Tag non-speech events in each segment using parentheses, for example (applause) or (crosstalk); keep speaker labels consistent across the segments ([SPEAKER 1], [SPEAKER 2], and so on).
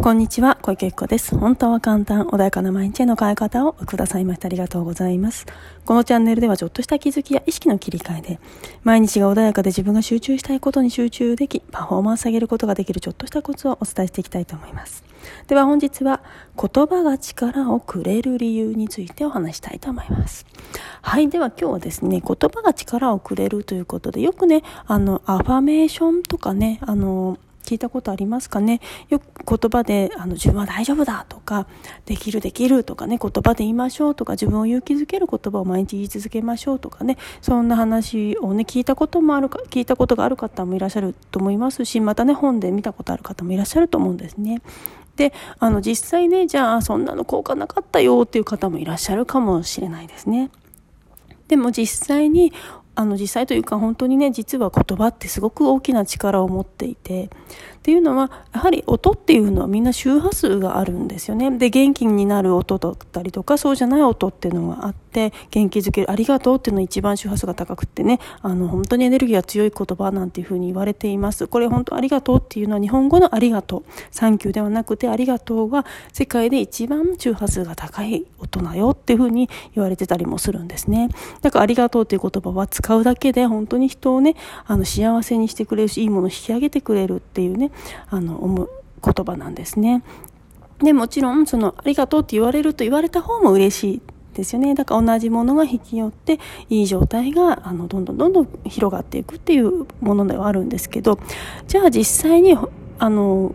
[SPEAKER 1] こんにちは、小池子です。本当は簡単、穏やかな毎日への変え方をくださいましてありがとうございます。このチャンネルではちょっとした気づきや意識の切り替えで、毎日が穏やかで自分が集中したいことに集中でき、パフォーマンス上げることができるちょっとしたコツをお伝えしていきたいと思います。では本日は、言葉が力をくれる理由についてお話したいと思います。はい。では今日はですね、言葉が力をくれるということで、よくね、あの、アファメーションとかね、あの、聞いたことありますかね？よく言葉で、あの、自分は大丈夫だとか、できるできるとかね、言葉で言いましょうとか、自分を勇気づける言葉を毎日言い続けましょうとかね、そんな話をね、聞いたこともあるか、聞いたことがある方もいらっしゃると思いますし、またね、本で見たことある方もいらっしゃると思うんですね。で、あの、実際ね、じゃあ、そんなの効果なかったよっていう方もいらっしゃるかもしれないですね。でも実際にあの実際というか本当にね実は言葉ってすごく大きな力を持っていてっていうのはやはり音っていうのはみんな周波数があるんですよね。で元気になる音だったりとかそうじゃない音っていうのがあって元気づけるありがとうっていうのは一番周波数が高くってねあの本当にエネルギーが強い言葉なんていうふうに言われています。これ本当ありがとうっていうのは日本語のありがとう。サンキューではなくてありがとうは世界で一番周波数が高い音だよっていうふうに言われてたりもするんですね。だからありがとうっていう言葉は使うだけで本当に人をねあの幸せにしてくれるしいいものを引き上げてくれるっていうねあの思う言葉なんですね。でもちろんそのありがとうって言われると言われた方も嬉しいですよね。だから同じものが引き寄っていい状態があのどんどんどんどん広がっていくっていうものではあるんですけどじゃあ実際にあの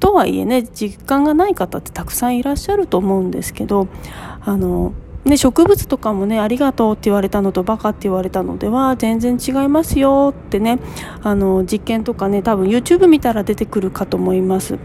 [SPEAKER 1] とはいえね実感がない方ってたくさんいらっしゃると思うんですけどあのね、植物とかもね、ありがとうって言われたのとバカって言われたのでは全然違いますよってね、あの、実験とかね、多分 YouTube 見たら出てくるかと思います。っ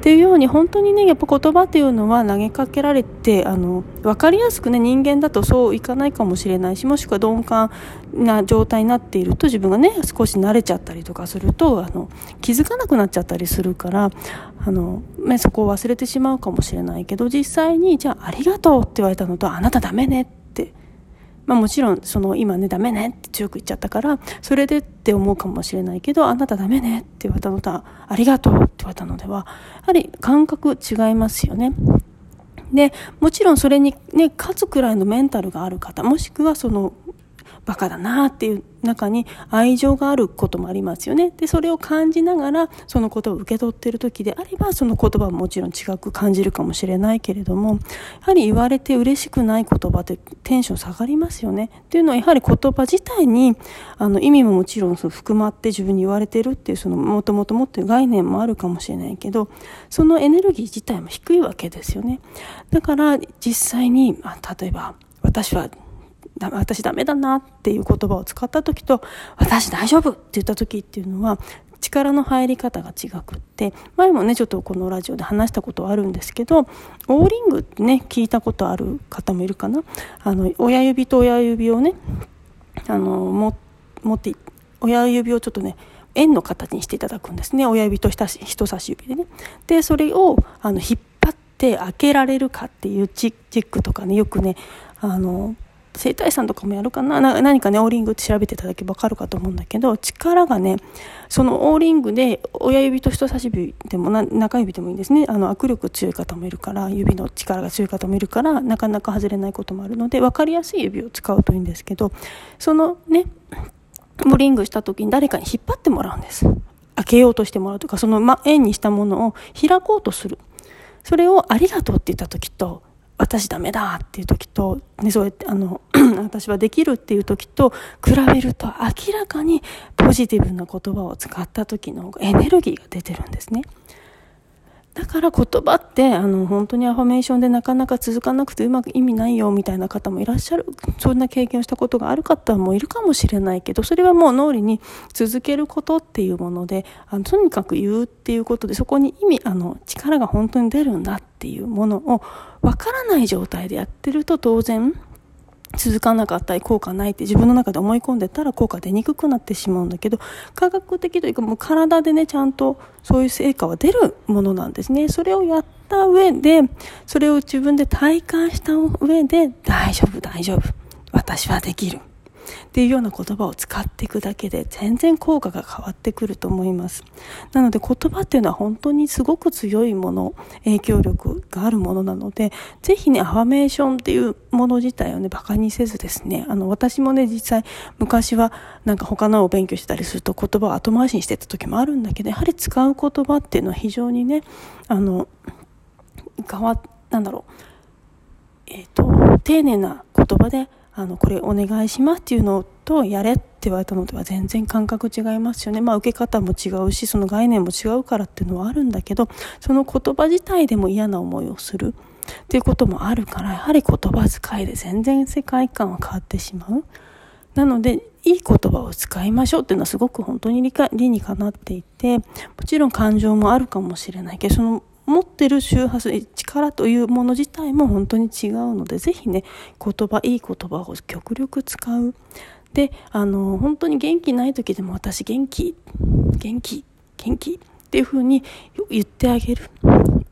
[SPEAKER 1] ていうように本当にね、やっぱ言葉っていうのは投げかけられて、あの、わかりやすくね、人間だとそういかないかもしれないし、もしくは鈍感な状態になっていると自分がね、少し慣れちゃったりとかすると、あの、気づかなくなっちゃったりするから、あの、ね、そこを忘れてしまうかもしれないけど、実際に、じゃあありがとうって言われたのと、あなたダメねって、まあもちろん、その今ね、ダメねって強く言っちゃったから、それでって思うかもしれないけど、あなたダメねって言われたのと、ありがとうって言われたのでは、やはり感覚違いますよね。で、もちろんそれにね、勝つくらいのメンタルがある方、もしくはその、バカだなっていう中に愛情があることもありますよね。で、それを感じながら、そのことを受け取ってる時であれば、その言葉ももちろん違く感じるかもしれないけれども、やはり言われて嬉しくない言葉ってテンション下がりますよね。っていうのは、やはり言葉自体に、あの、意味ももちろんその含まって自分に言われてるっていう、その、もともと持ってる概念もあるかもしれないけど、そのエネルギー自体も低いわけですよね。だから、実際に、あ例えば、私は私ダメだなっていう言葉を使った時と、私大丈夫って言った時っていうのは、力の入り方が違くって、前もね、ちょっとこのラジオで話したことあるんですけど、オーリングってね、聞いたことある方もいるかな？あの、親指と親指をね、あの、持って、親指をちょっとね、円の形にしていただくんですね。親指と人差し指でね。で、それを、あの、引っ張って開けられるかっていうチェックとかね、よくね、あの、整体師さんとかもやるかな？何かね、オーリングって調べていただけばわかるかと思うんだけど、力がね、そのオーリングで、親指と人差し指でも中指でもいいんですね。あの、握力強い方もいるから、指の力が強い方もいるから、なかなか外れないこともあるので、分かりやすい指を使うといいんですけど、そのね、オーリングした時に誰かに引っ張ってもらうんです。開けようとしてもらうとか、その、円にしたものを開こうとする。それをありがとうって言った時と、私ダメだっていう時と、ね、そうやってあの (clears throat) 私はできるっていう時と比べると明らかにポジティブな言葉を使った時のエネルギーが出てるんですね。だから言葉ってあの本当にアファメーションでなかなか続かなくてうまく意味ないよみたいな方もいらっしゃる。そんな経験をしたことがある方もいるかもしれないけどそれはもう脳裏に続けることっていうものであのとにかく言うっていうことでそこに意味あの力が本当に出るんだっていうものをわからない状態でやってると当然続かなかったり効果ないって自分の中で思い込んでたら効果出にくくなってしまうんだけど科学的というかもう体でねちゃんとそういう成果は出るものなんですね。それをやった上でそれを自分で体感した上で大丈夫大丈夫。私はできる。っていうような言葉を使っていくだけで全然効果が変わってくると思います。なので言葉っていうのは本当にすごく強いもの影響力があるものなのでぜひねアファメーションっていうもの自体をねバカにせずですねあの私もね実際昔はなんか他のを勉強したりすると言葉を後回しにしてた時もあるんだけどやはり使う言葉っていうのは非常にねあの変わなんだろうえっ、ー、と丁寧な言葉であのこれお願いしますっていうのとやれって言われたのでは全然感覚違いますよね。まあ受け方も違うしその概念も違うからっていうのはあるんだけどその言葉自体でも嫌な思いをするっていうこともあるからやはり言葉遣いで全然世界観は変わってしまう。なのでいい言葉を使いましょうっていうのはすごく本当に理理にかなっていてもちろん感情もあるかもしれないけどその持ってる周波数力というもの自体も本当に違うのでぜひね言葉いい言葉を極力使う。であの本当に元気ない時でも私元気元気元気っていう風に言ってあげる。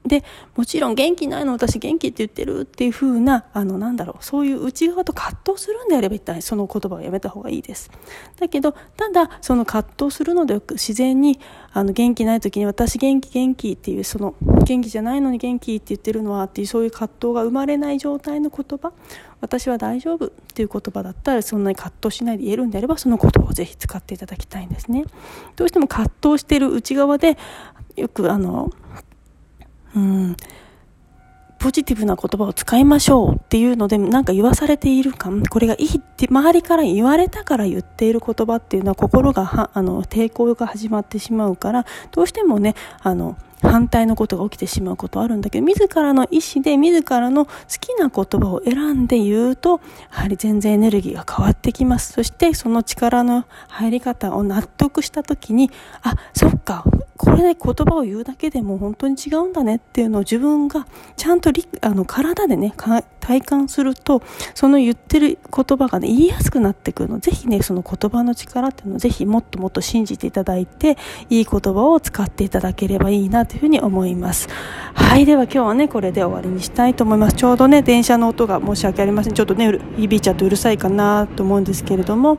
[SPEAKER 1] でもちろん元気ないの私元気って言ってるっていう風なあのなんだろうそういう内側と葛藤するんであれば一体その言葉をやめた方がいいです。だけどただその葛藤するのでは自然にあの元気ない時に私元気元気っていうその元気じゃないのに元気って言ってるのはっていうそういう葛藤が生まれない状態の言葉私は大丈夫っていう言葉だったらそんなに葛藤しないで言えるんであればその言葉をぜひ使っていただきたいんですね。どうしても葛藤してる内側でよくあのうん。ポジティブな言葉を使いましょうっていうのでなんか言わされているかこれがいいって周りから言われたから言っている言葉っていうのは心がはあの抵抗が始まってしまうからどうしてもねあの反対のことが起きてしまうことあるんだけど、自らの意思で自らの好きな言葉を選んで言うと、やはり全然エネルギーが変わってきます。そしてその力の入り方を納得した時に、あ、そっか、これで言葉を言うだけでも本当に違うんだねっていうのを自分がちゃんとあの体でね、体感すると、その言ってる言葉がね、言いやすくなってくるの。ぜひね、その言葉の力っていうのをぜひもっともっと信じていただいて、いい言葉を使っていただければいいなというふうに思います。はい、では今日はね、これで終わりにしたいと思います。ちょうどね、電車の音が申し訳ありません。ちょっとね、響いちゃうとうるさいかなと思うんですけれども、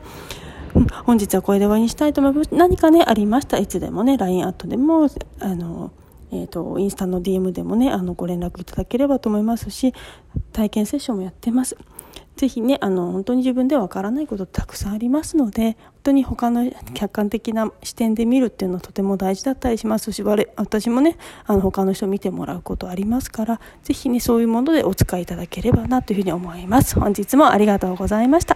[SPEAKER 1] 本日はこれで終わりにしたいと思います。何かね、ありました？いつでもね、LINE アットでも、あの、えっ、ー、と、インスタの DM でもね、あの、ご連絡いただければと思いますし、体験セッションもやってます。ぜひね、あの、本当に自分ではわからないことたくさんありますので、本当に他の客観的な視点で見るっていうのはとても大事だったりしますし、私もね、あの、他の人見てもらうことありますから、ぜひね、そういうものでお使いいただければなというふうに思います。本日もありがとうございました。